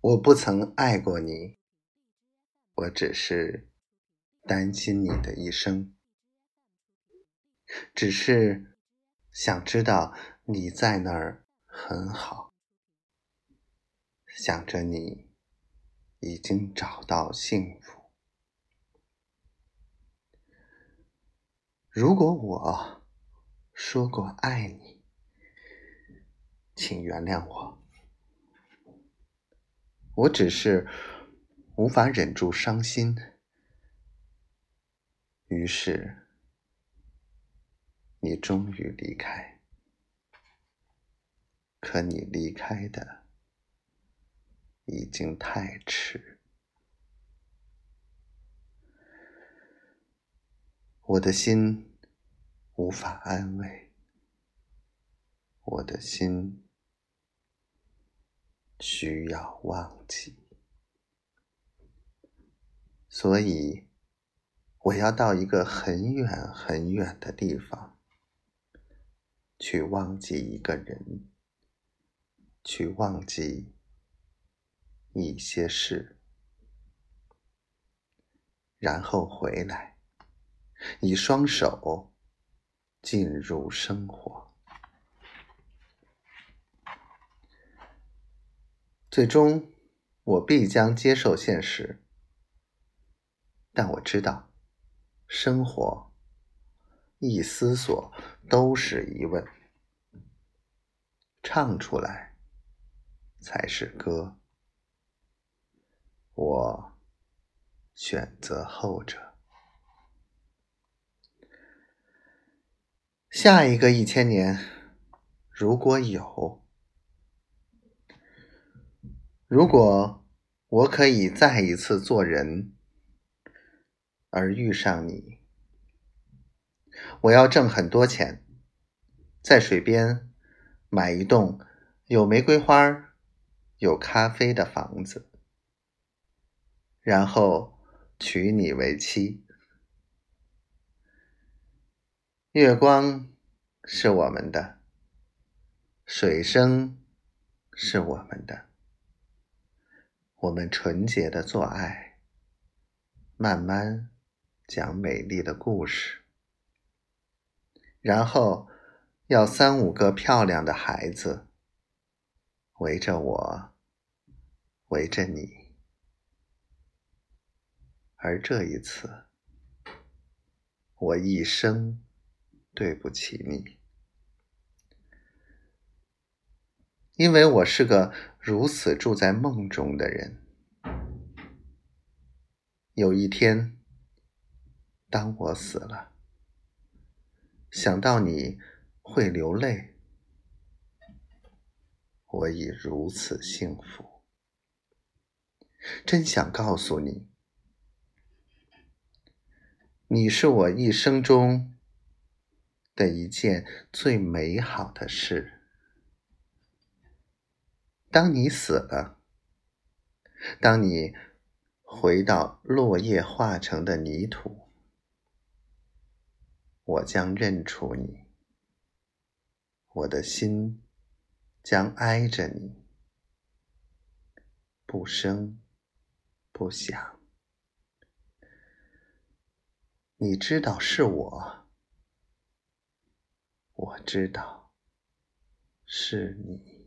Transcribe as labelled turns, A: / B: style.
A: 我不曾爱过你，我只是担心你的一生，只是想知道你在那儿很好，想着你已经找到幸福。如果我说过爱你，请原谅我。我只是无法忍住伤心，于是你终于离开。可你离开的已经太迟，我的心。无法安慰，我的心需要忘记，所以我要到一个很远很远的地方，去忘记一个人，去忘记一些事，然后回来，以双手。进入生活，最终我必将接受现实。但我知道，生活一思索都是疑问，唱出来才是歌。我选择后者。下一个一千年，如果有，如果我可以再一次做人，而遇上你，我要挣很多钱，在水边买一栋有玫瑰花、有咖啡的房子，然后娶你为妻。月光是我们的，水声是我们的，我们纯洁的做爱，慢慢讲美丽的故事，然后要三五个漂亮的孩子围着我，围着你，而这一次，我一生。对不起你，因为我是个如此住在梦中的人。有一天，当我死了，想到你会流泪，我已如此幸福。真想告诉你，你是我一生中。的一件最美好的事。当你死了，当你回到落叶化成的泥土，我将认出你，我的心将挨着你，不声不响。你知道是我。我知道，是你。